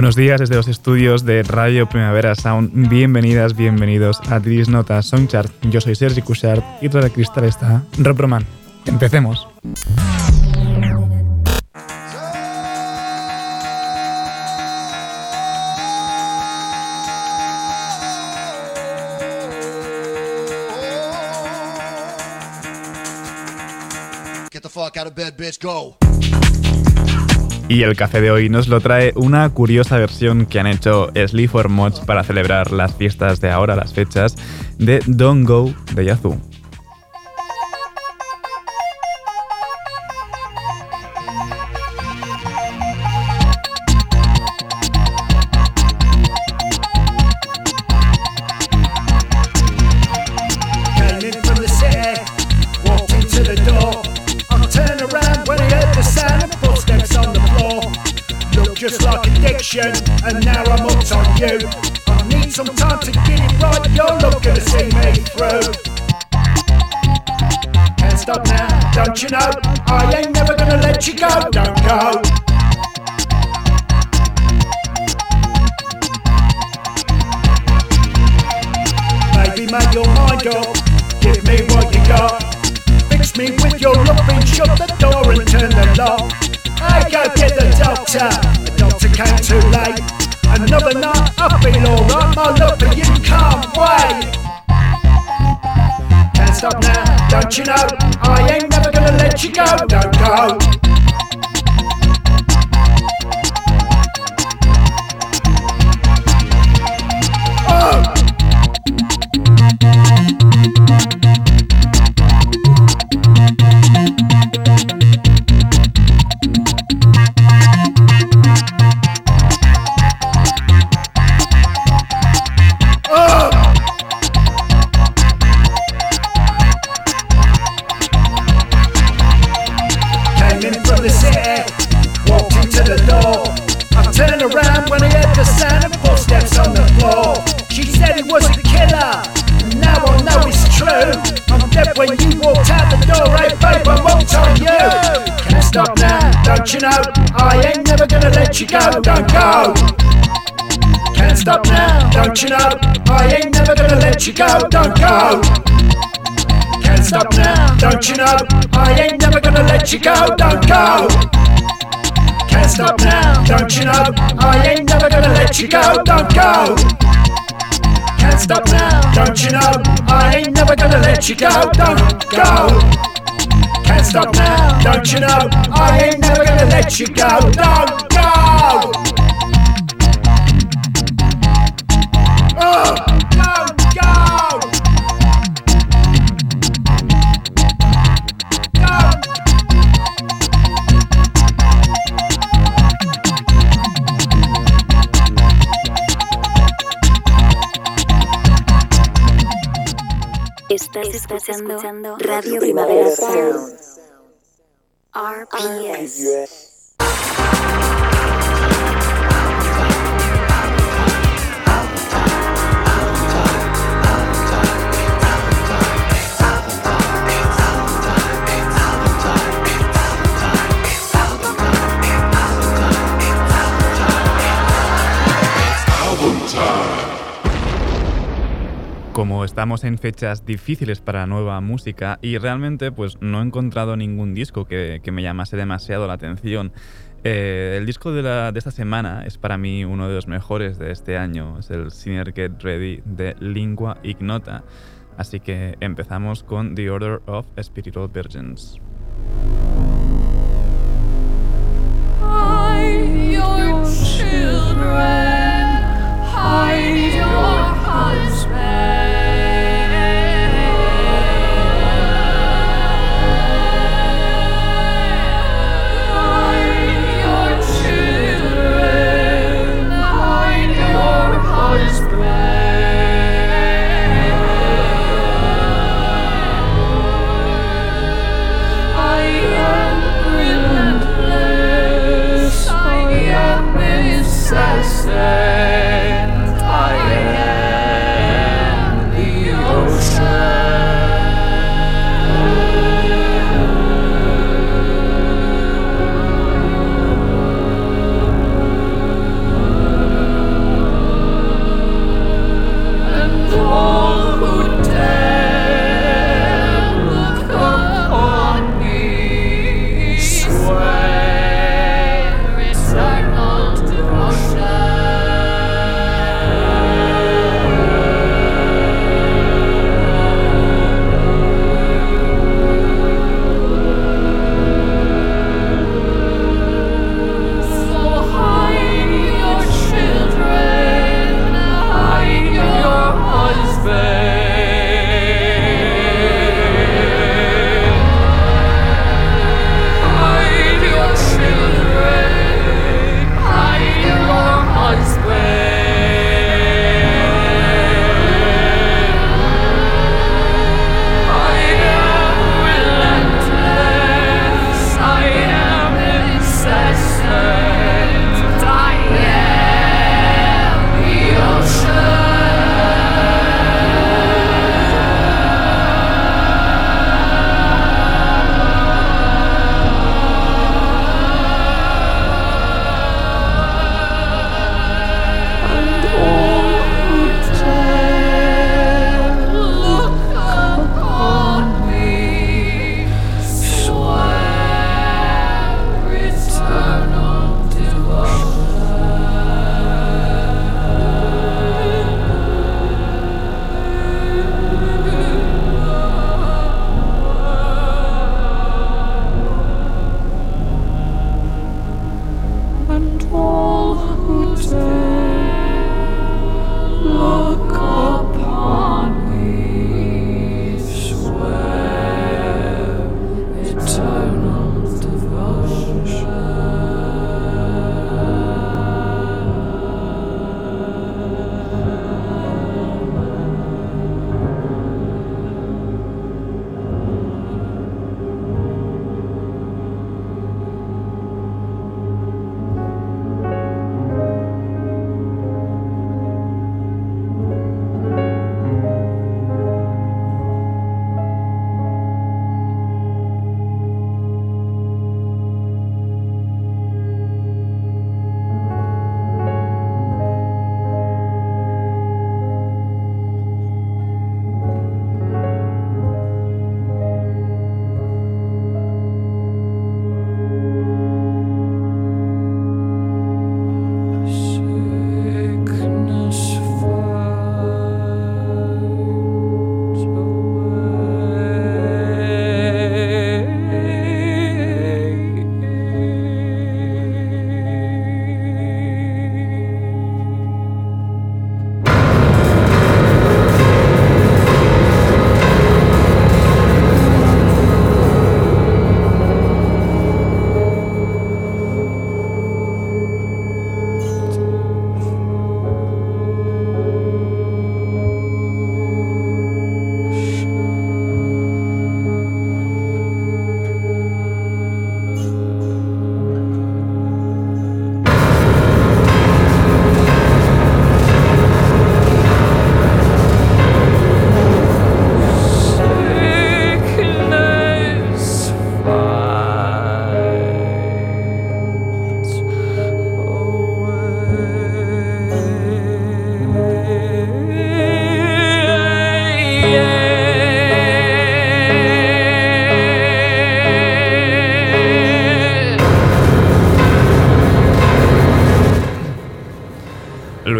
Buenos días desde los estudios de Radio Primavera Sound. Bienvenidas, bienvenidos a Tris Nota Songchart. Yo soy Sergi Cushart y tras el cristal está Roproman. Empecemos. Get the fuck out of bed, bitch, go. Y el café de hoy nos lo trae una curiosa versión que han hecho Sleep Mods para celebrar las fiestas de ahora, las fechas, de Don't Go de Yazoo. Right, you're not gonna see me through. Can't stop now, don't you know? I ain't never gonna let you go, don't go. Maybe make your mind up, give me what you got. Fix me with your loving, shut the door and turn the lock. I go get the doctor the doctor came too late. Another night, I feel alright, my love for you can't wait. Can't stop now, don't you know? I ain't never gonna let you go, don't go. Oh! You know, I ain't never gonna let you go, don't go. Can't stop now, don't you know, I ain't never gonna let you go, don't go. Can't stop now, don't you know, I ain't never gonna let you go, don't go. Can't stop now, don't you know, I ain't never gonna let you go, don't go. Can't stop now, don't you know, I ain't never gonna let you go, don't go. Can't stop now, don't you know? I ain't never gonna let you go. Don't go! Oh! Estás, escuchando, Radio Primavera Sound. RPS. Como estamos en fechas difíciles para nueva música y realmente pues no he encontrado ningún disco que, me llamase demasiado la atención. Eh, el disco de, esta semana es para mí uno de los mejores de este año, es el Sinner Get Ready de Lingua Ignota. Así que empezamos con The Order of Spiritual Virgins.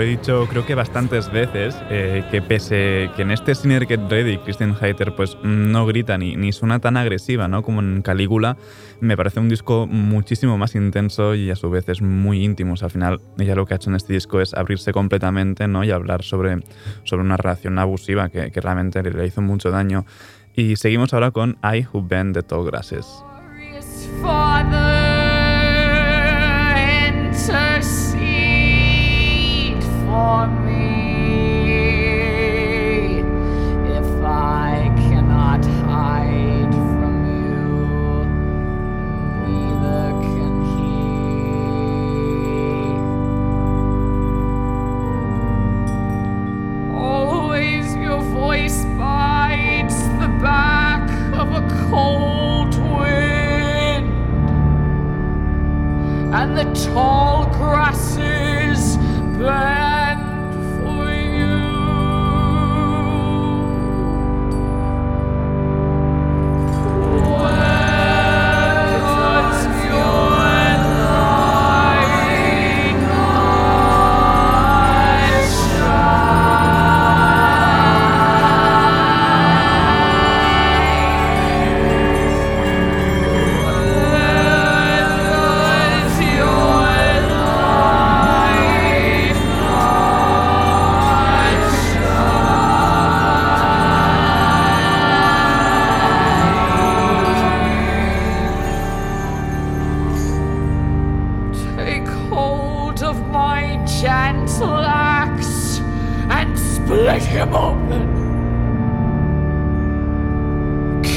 He dicho creo que bastantes veces, eh, que pese que en este Sinner Get Ready Christian Heiter pues no grita ni, ni suena tan agresiva ¿no? como en Calígula, me parece un disco muchísimo más intenso y a su vez es muy íntimo. O sea, al final ella lo que ha hecho en este disco es abrirse completamente ¿no? y hablar sobre, sobre una relación abusiva que, que realmente le hizo mucho daño. Y seguimos ahora con I Who Bend the Tall Grasses. Father, intercede for me. If I cannot hide from you, neither can he. Always your voice bites the back of a cold wind, and the tall grasses bend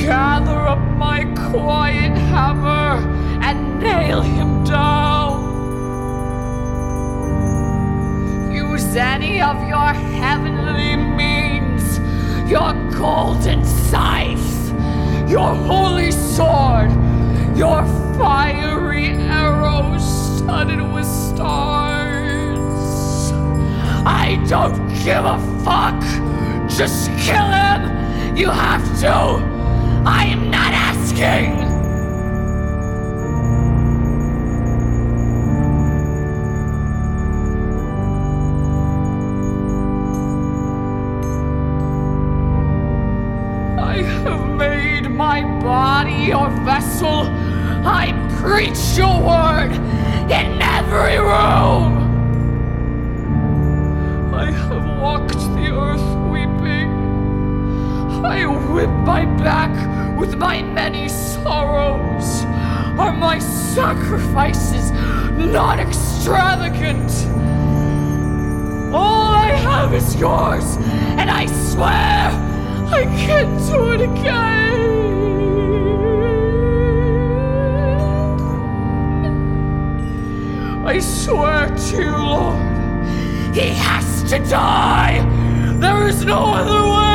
Gather up my quiet hammer and nail him down. Use any of your heavenly means, your golden scythe, your holy sword, your fiery arrows studded with stars. I don't give a fuck. Just kill him. You have to. I am not asking. Not extravagant? All I have is yours, and I swear I can do it again. I swear to you, Lord, he has to die. There is no other way.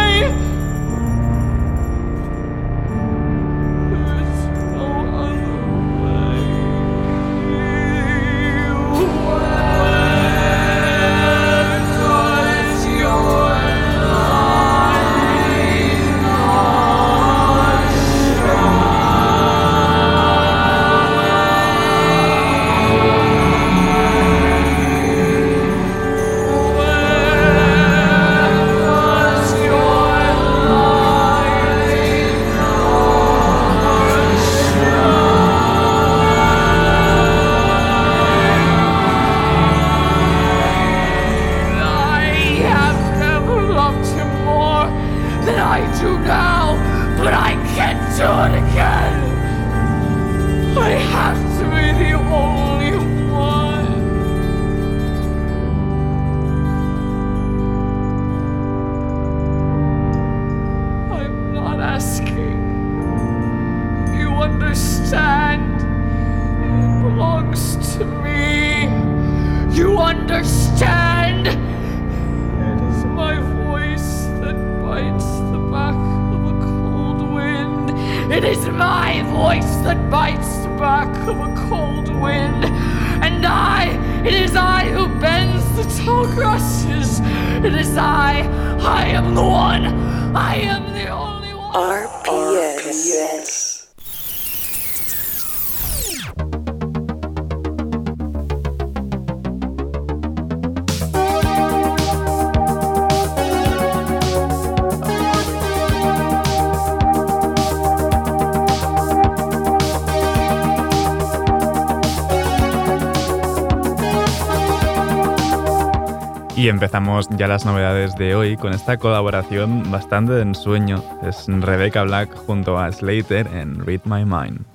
Empezamos ya las novedades de hoy con esta colaboración bastante de ensueño. Es Rebecca Black junto a Slater en Read My Mind.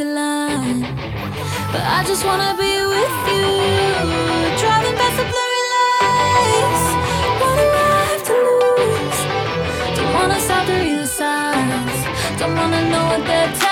Line, but I just wanna be with you. Driving past the blurry lights. What do I have to lose? Don't wanna stop to read the signs. Don't wanna know what they're telling.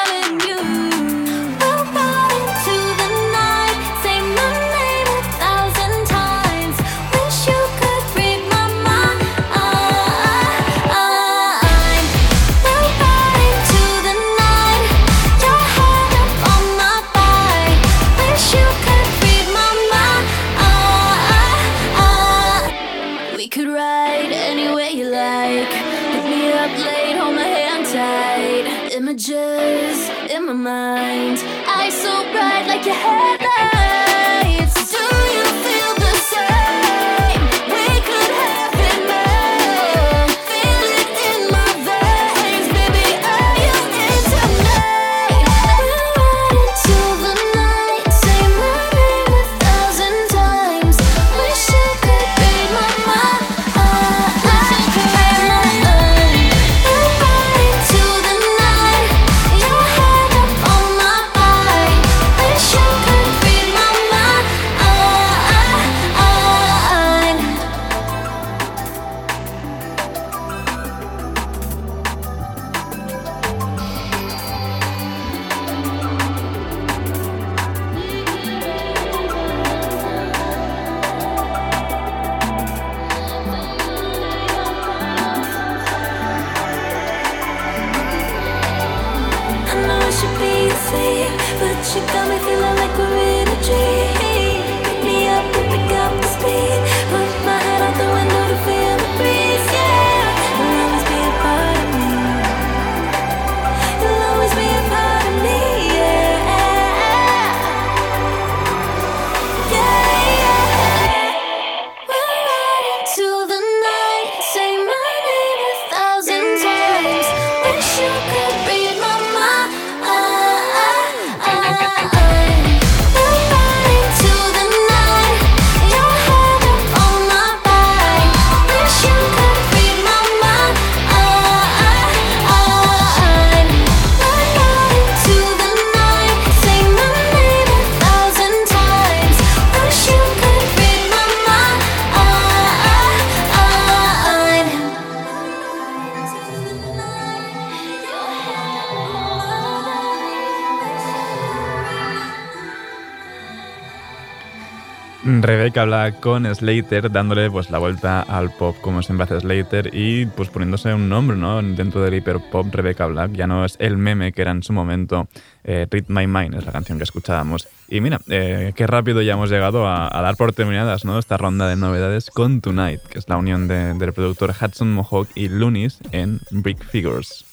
Que habla con Slater dándole pues la vuelta al pop como siempre hace Slater y pues poniéndose un nombre ¿no? dentro del hiperpop Rebecca Black ya no es el meme que era en su momento eh, Read My Mind es la canción que escuchábamos y mira eh, qué rápido ya hemos llegado a, dar por terminadas ¿no? esta ronda de novedades con Tonight que es la unión del productor Hudson Mohawk y Loonies en Brick Figures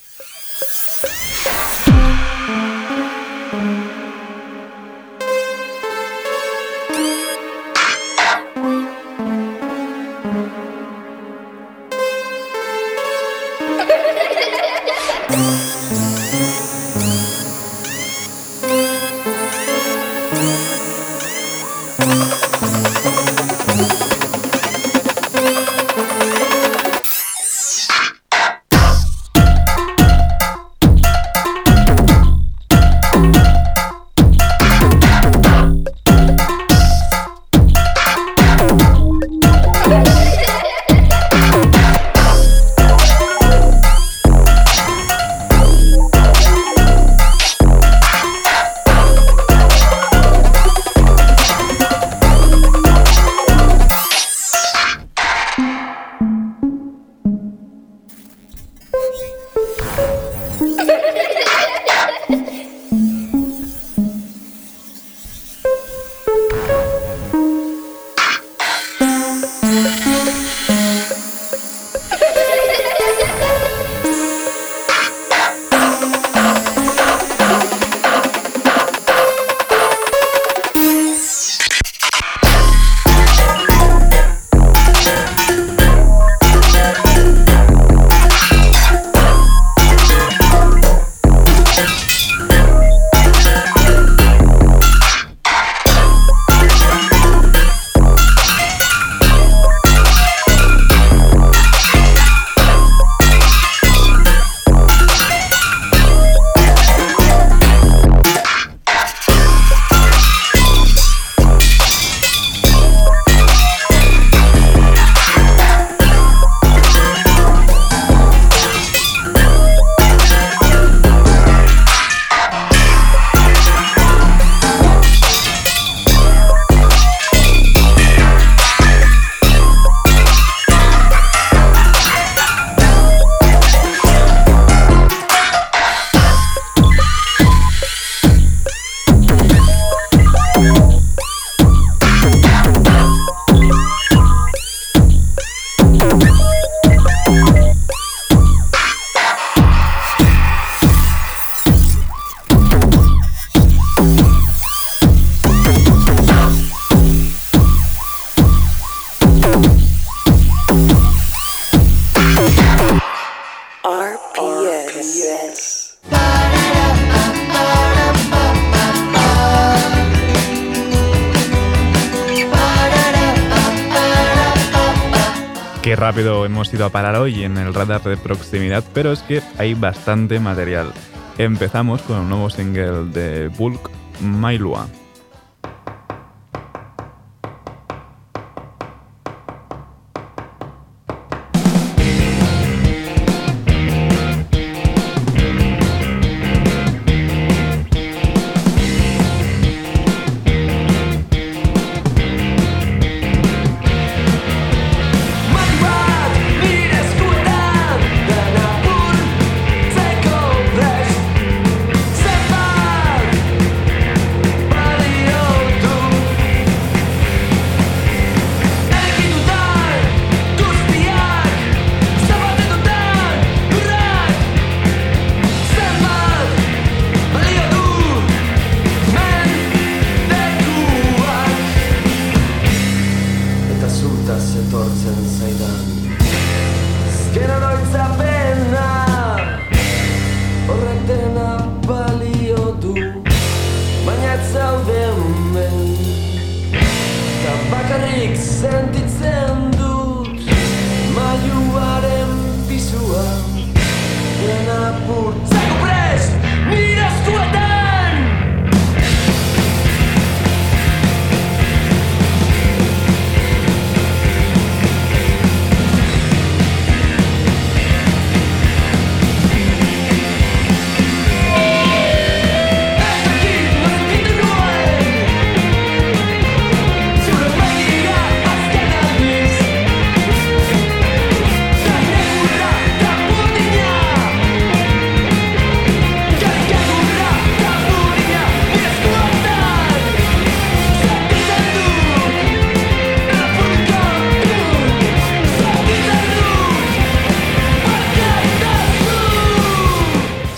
rápido hemos ido a parar hoy en el radar de proximidad, pero es que hay bastante material. Empezamos con un nuevo single de Bulk, Mailua.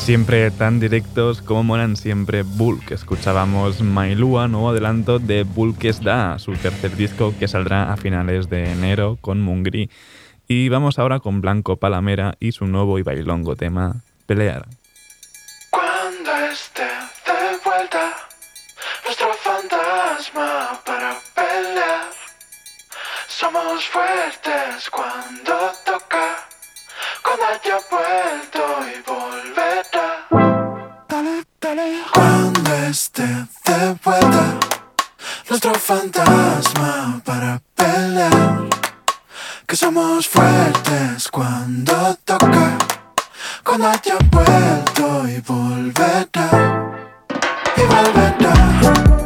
Siempre tan directos como molan siempre Bulk. Escuchábamos Mailua, nuevo adelanto de Bulk es Da, su tercer disco que saldrá a finales de enero con Mungri. Y vamos ahora con Blanco Palamera y su nuevo y bailongo tema, Pelear. Cuando esté de vuelta, nuestro fantasma para pelear. Somos fuertes cuando toca, cuando haya vuelto y cuando esté de vuelta, nuestro fantasma para pelear. Que somos fuertes cuando toca, cuando haya vuelto y volverá. Y volverá.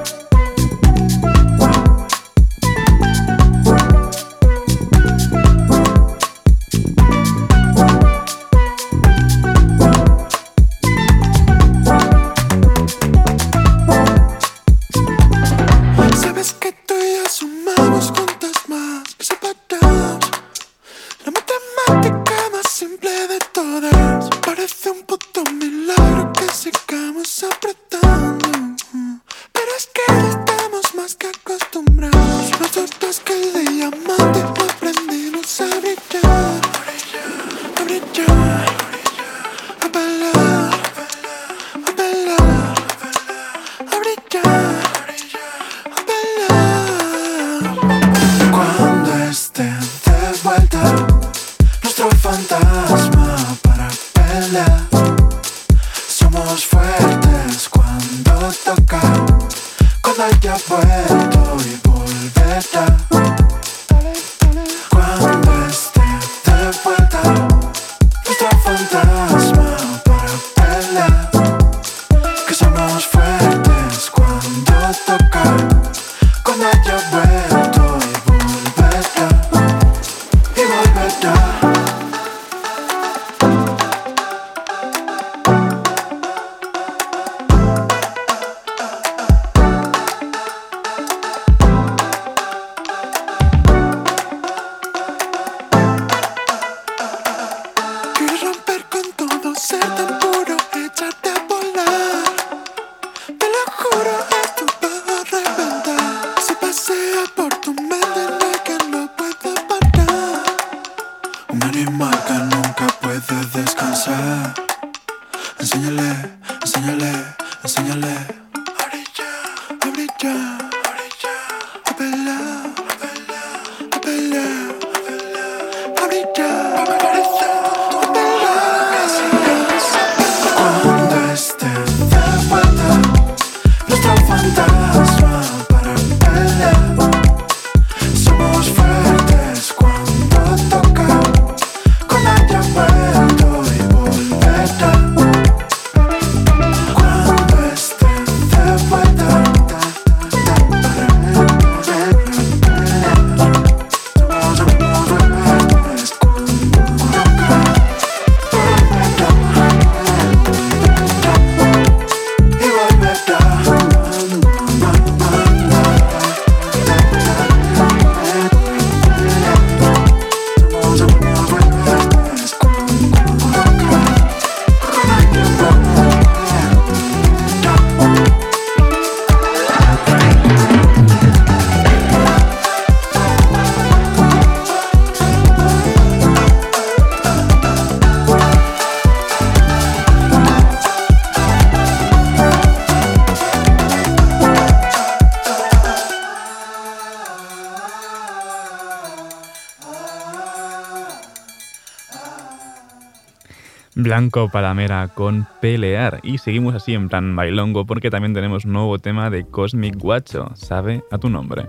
Blanco Palamera con Pelear. Y seguimos así en plan bailongo porque también tenemos nuevo tema de Cosmic Guacho, sabe a tu nombre.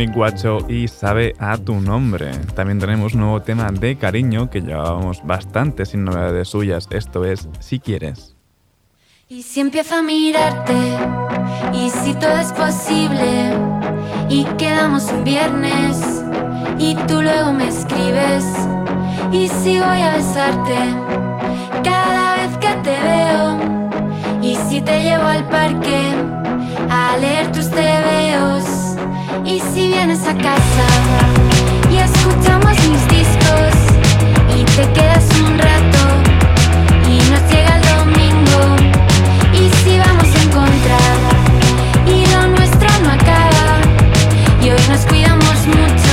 Cosmic Guacho y Sabe a tu nombre. También tenemos nuevo tema de cariño que llevábamos bastante sin novedades suyas. Esto es Si quieres. Y si empiezo a mirarte, y si todo es posible, y quedamos un viernes, y tú luego me escribes, y si voy a besarte cada vez que te veo, y si te llevo al parque a leer tus tebeos, y si vienes a casa y escuchamos mis discos, y te quedas un rato, y nos llega el domingo. Y si vamos a encontrar y lo nuestro no acaba y hoy nos cuidamos mucho,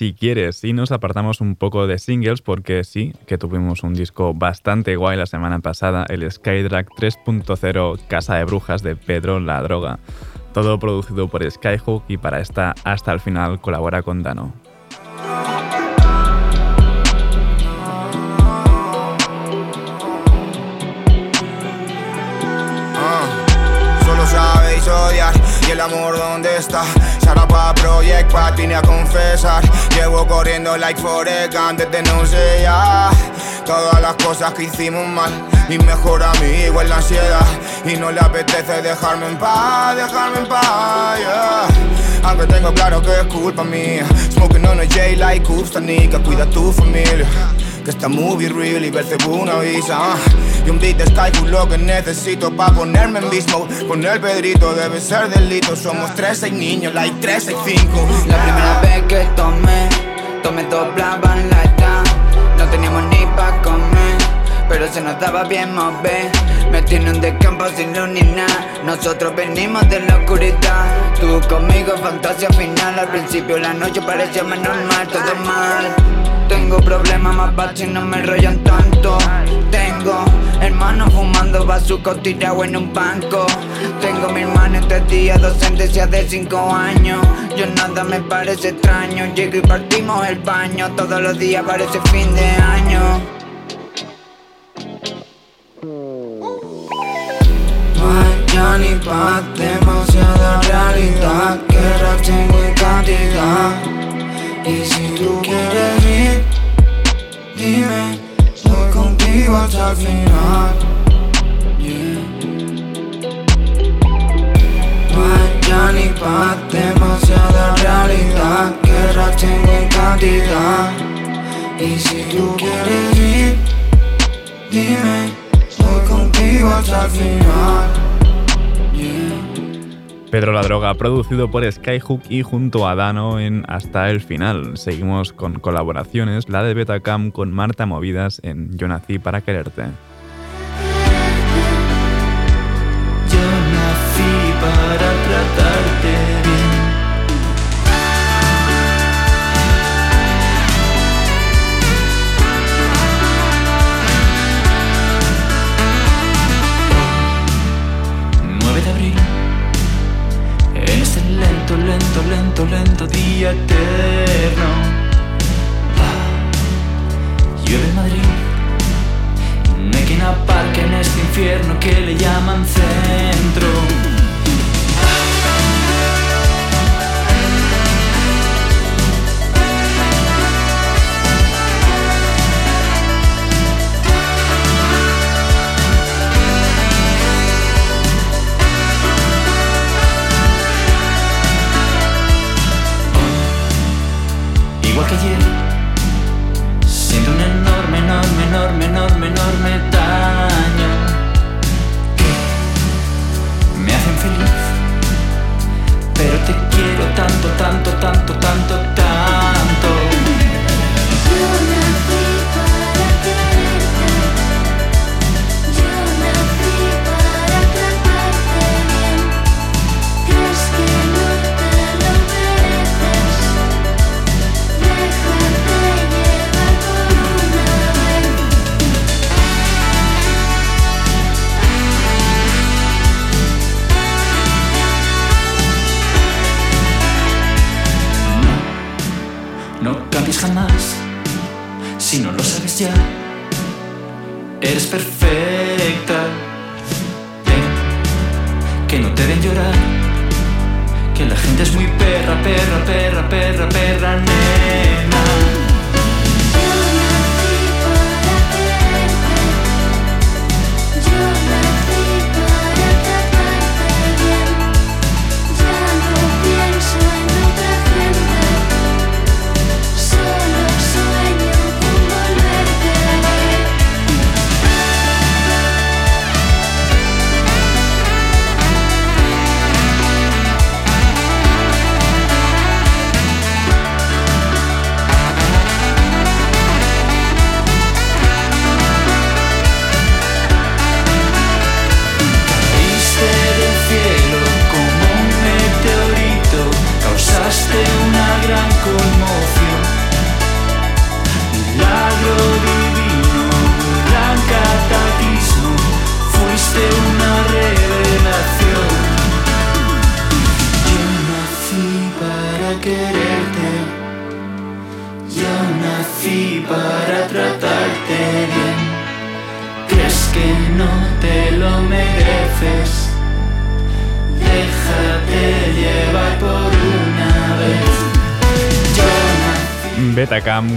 Si quieres. Y nos apartamos un poco de singles porque sí, que tuvimos un disco bastante guay la semana pasada, el Skydrag 3.0 Casa de Brujas de Pedro La Droga. Todo producido por Skyhook y para esta hasta el final colabora con Dano. El amor dónde está. Sara pa Project Pat vine a confesar. Llevo corriendo like Forrest Gump desde no sé ya. Todas las cosas que hicimos mal. Mi mejor amigo es la ansiedad y no le apetece dejarme en paz, dejarme en paz. yeah. Aunque tengo claro que es culpa mía. Smoking on a J like tanica, cuida tu familia. Que esta movie real y Belzebú una visa ah. Y un beat de Skyhook lo que necesito pa' ponerme en mismo Con el Pedrito debe ser delito Somos tres, seis niños, like tres, seis, cinco La primera vez que tomé, tomé doblaban la edad. No teníamos ni pa' comer, pero se nos daba bien mover. Me tiene un descampo sin luz ni nada. Nosotros venimos de la oscuridad. Tú conmigo, fantasía final. Al principio la noche parecía más normal, todo mal. Tengo problemas más y no me enrollan tanto. Tengo hermanos fumando bazuco tirado en un banco. Tengo mi hermano días, dos sentencias de cinco años. Yo nada me parece extraño. Llego y partimos el baño. Todos los días parece fin de año. Ya ni paz, demasiada realidad Que tengo en cantidad Y si tú quieres ir, dime Voy contigo hasta el final. Yeah. No hay ya ni paz, demasiada realidad Que rap tengo en cantidad. Y si tú quieres ir, dime Voy contigo hasta Pedro la Droga, producido por Skyhook y junto a Dano en Hasta el Final. Seguimos con colaboraciones, la de Betacam con Marta Movidas en Yo nací para quererte.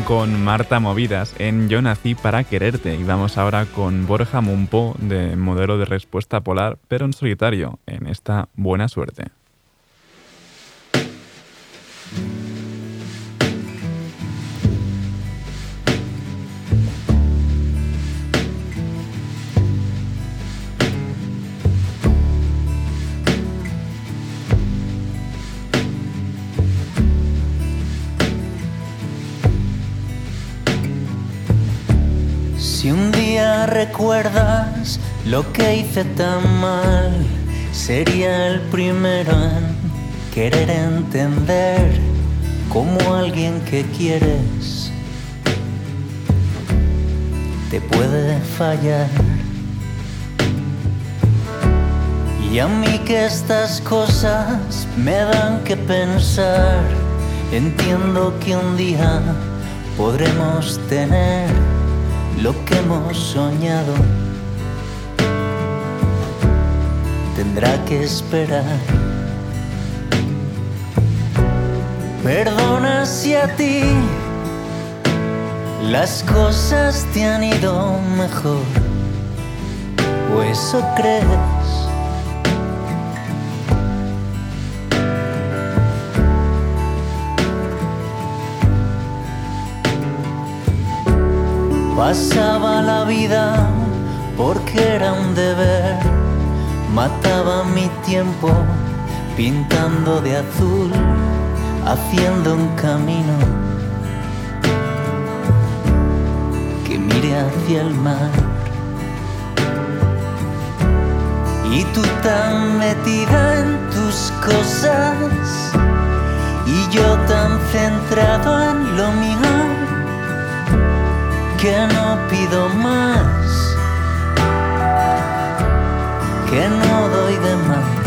Con Marta Movidas en Yo nací para quererte y vamos ahora con Borja Mumpo de modelo de respuesta polar pero en solitario en esta buena suerte. Recuerdas lo que hice tan mal, sería el primero en querer entender cómo alguien que quieres te puede fallar. Y a mí que estas cosas me dan que pensar, entiendo que un día podremos tener lo que hemos soñado tendrá que esperar. Perdona si a ti las cosas te han ido mejor, o eso crees. Pasaba la vida porque era un deber, mataba mi tiempo pintando de azul, haciendo un camino que mire hacia el mar. Y tú tan metida en tus cosas y yo tan centrado en lo mío que no pido más, que no doy de más.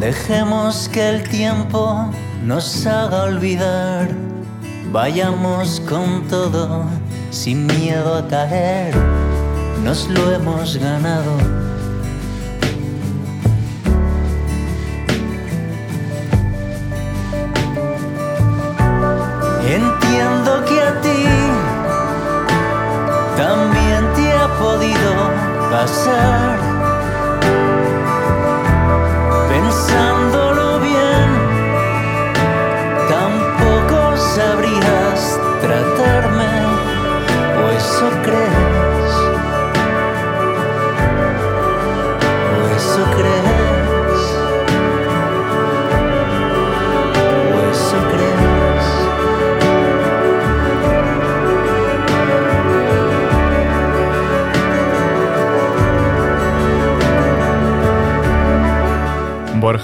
Dejemos que el tiempo nos haga olvidar. Vayamos con todo, sin miedo a caer. Nos lo hemos ganado.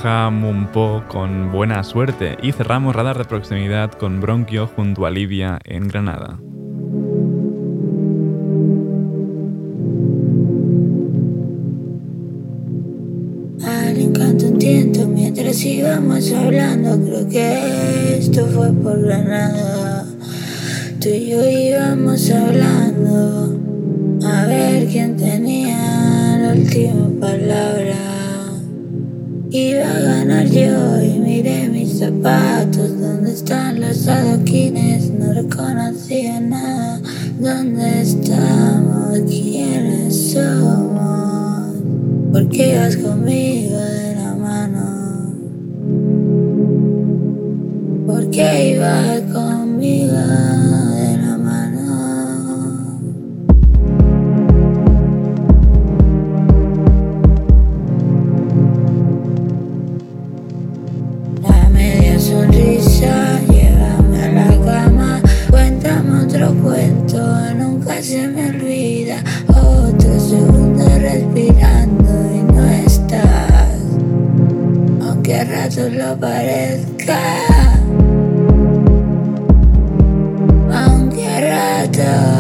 Borja Mumpo con buena suerte y cerramos radar de proximidad con Bronquio junto a Livia en Granada. Al encanto tiento mientras íbamos hablando, creo que esto fue por Granada. Tú y yo íbamos hablando a ver quién tenía la última palabra. Iba a ganar yo y miré mis zapatos, ¿dónde están los adoquines? No reconocía nada, ¿dónde estamos? ¿Quiénes somos? ¿Por qué ibas conmigo de la mano? ¿Por qué ibas conmigo se me olvida. Otro segundo respirando y no estás, aunque a ratos lo parezca. Aunque a ratos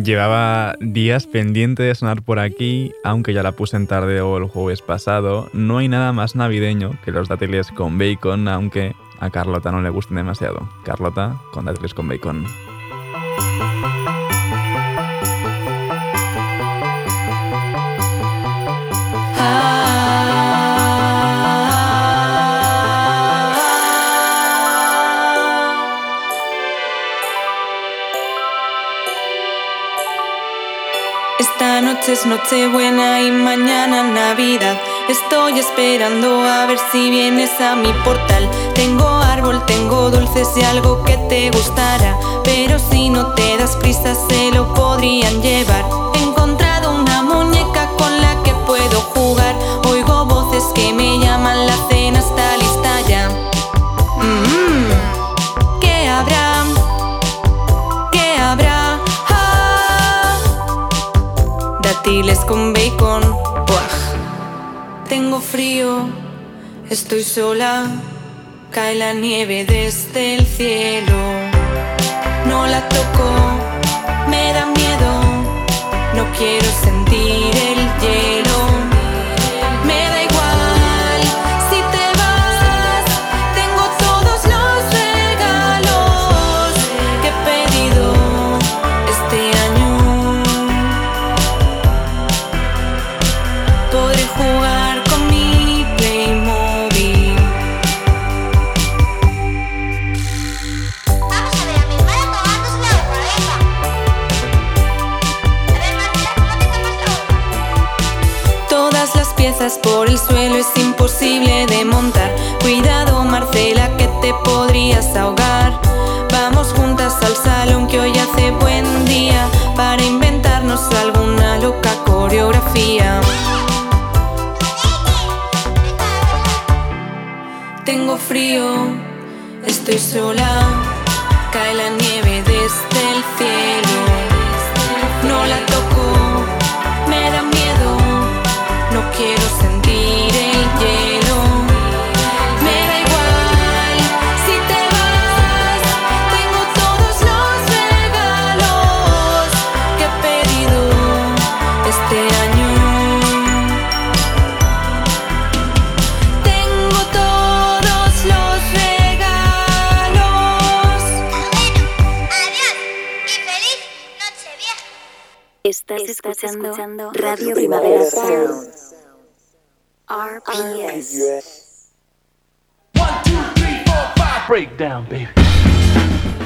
Llevaba días pendiente de sonar por aquí, aunque ya la puse en tarde o el jueves pasado. No hay nada más navideño que los dátiles con bacon, aunque a Carlota no le gusten demasiado. Carlota con dátiles con bacon. Esta noche es Nochebuena y mañana Navidad. Estoy esperando a ver si vienes a mi portal. Tengo árbol, tengo dulces y algo que te gustará. Pero si no te das prisa, se lo podrían llevar. He encontrado una muñeca con la que puedo jugar. Oigo voces que me dátiles con bacon. Tengo frío, estoy sola. Cae la nieve desde el cielo. No la toco, me da miedo. No quiero sentir el hielo. El suelo es imposible de montar. Cuidado, Marcela, que te podrías ahogar. Vamos juntas al salón que hoy hace buen día para inventarnos alguna loca coreografía. Tengo frío, estoy sola. Estás, escuchando, Radio Primavera Sound. RPS. Breakdown, baby.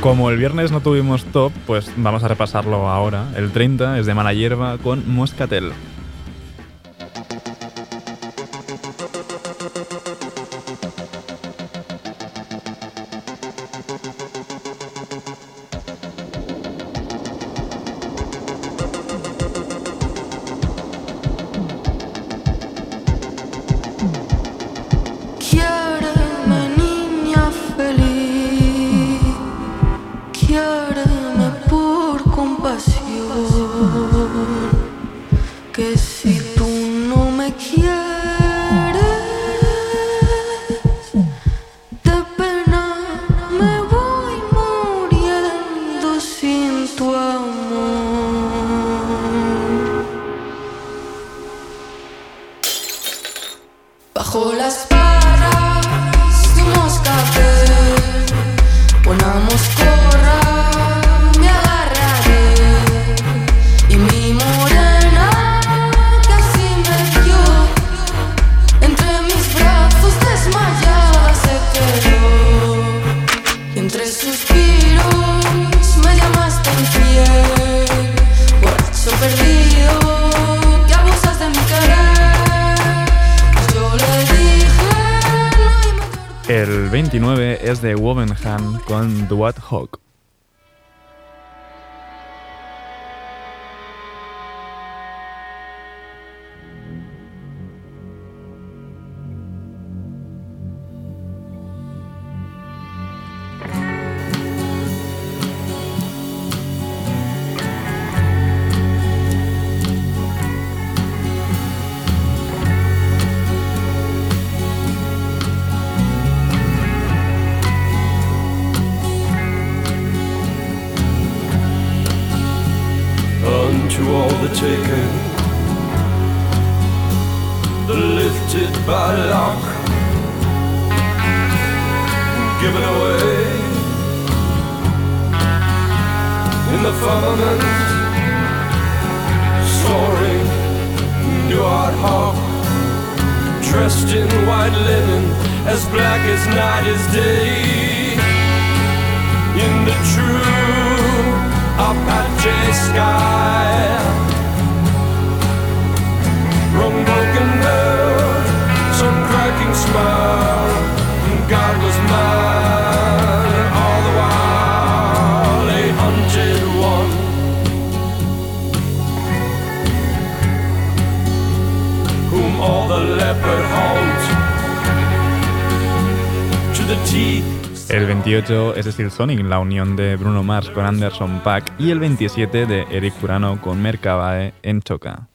Como el viernes no tuvimos top, pues vamos a repasarlo ahora. El 30 es de mala hierba con Moscatel. Bajo las barras de un moscatel, una 29 es de Wovenham con Duat Hawk. El 28 es Steel Sonic, la unión de Bruno Mars con Anderson Paak, y el 27 de Eric Curano con Mercabae en. Choca,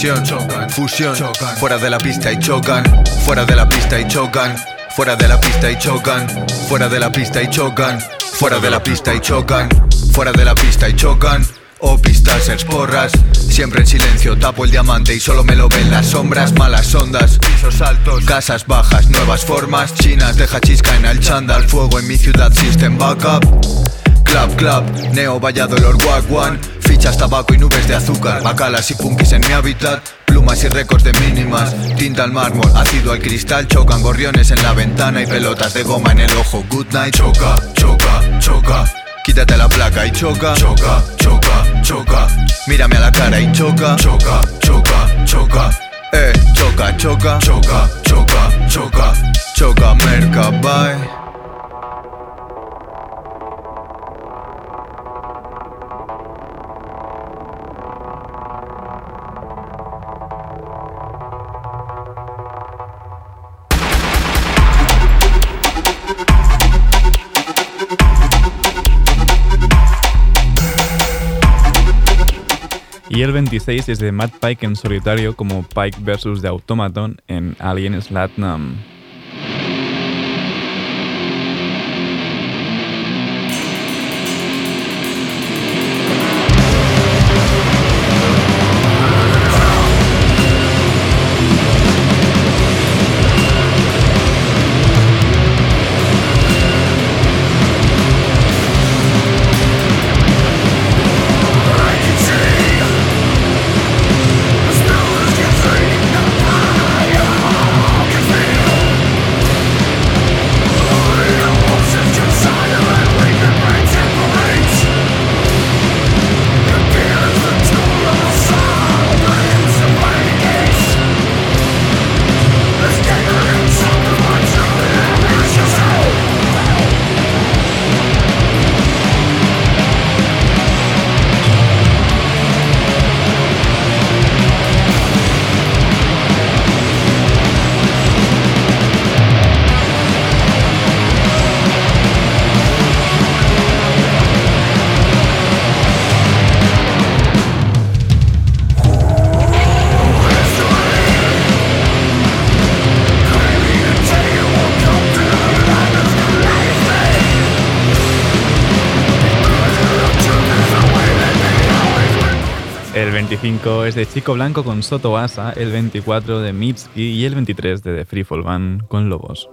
Fisión, chocan. Fusión, chocan. Fuera de la pista y chocan. Fuera de la pista y chocan. Fuera de la pista y chocan. Fuera de la pista y chocan. Fuera de la pista y chocan. Fuera de la pista y chocan. O pistas porras Siempre en silencio tapo el diamante y solo me lo ven las sombras Malas ondas, pisos altos, casas bajas, nuevas formas Chinas deja chisca en el chándal, fuego en mi ciudad, system backup Club, club, Neo Valladolid Wagwan Fichas, tabaco y nubes de azúcar. Bacalas y punkis en mi hábitat. Plumas y récords de mínimas. Tinta al mármol, ácido al cristal. Chocan gorriones en la ventana y pelotas de goma en el ojo. Good night, choca, choca, choca. Quítate la placa y choca, choca, choca, choca. Mírame a la cara y choca, choca, choca, choca. Eh, choca, choca, choca, choca, choca. Choca, merca, bye Y el 26 es de Matt Pike en solitario como Pike vs. The Automaton en Alien Slatnam. El 25 es de Chico Blanco con Soto Asa, el 24 de Mitski y el 23 de The Free Fall Band con. Lobos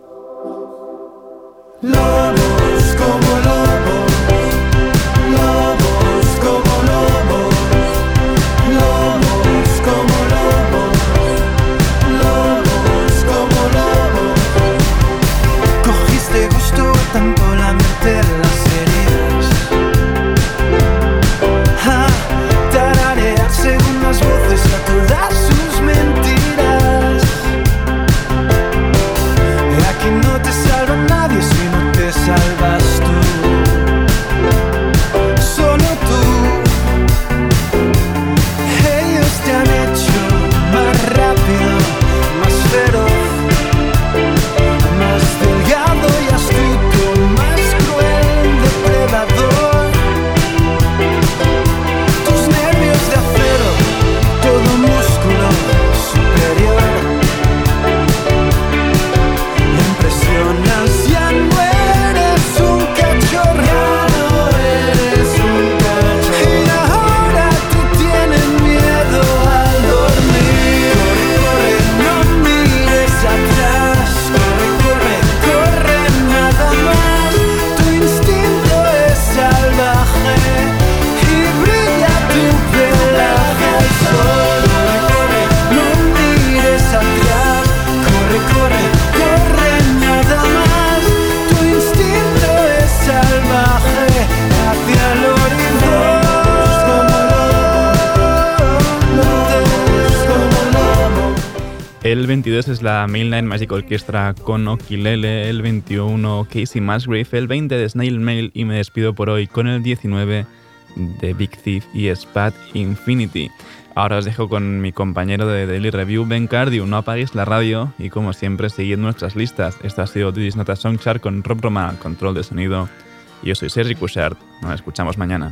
la Midnight Magic Orchestra con Okilele, el 21 Casey Musgrave, el 20 de Snail Mail y me despido por hoy con el 19 de Big Thief y Spat Infinity. Ahora os dejo con mi compañero de Daily Review, Ben Cardio. No apaguéis la radio y como siempre seguid nuestras listas. Esto ha sido Diddy's Nota Songchart con Rob Roma, control de sonido. y Yo soy Sergi Cushart. Nos escuchamos mañana.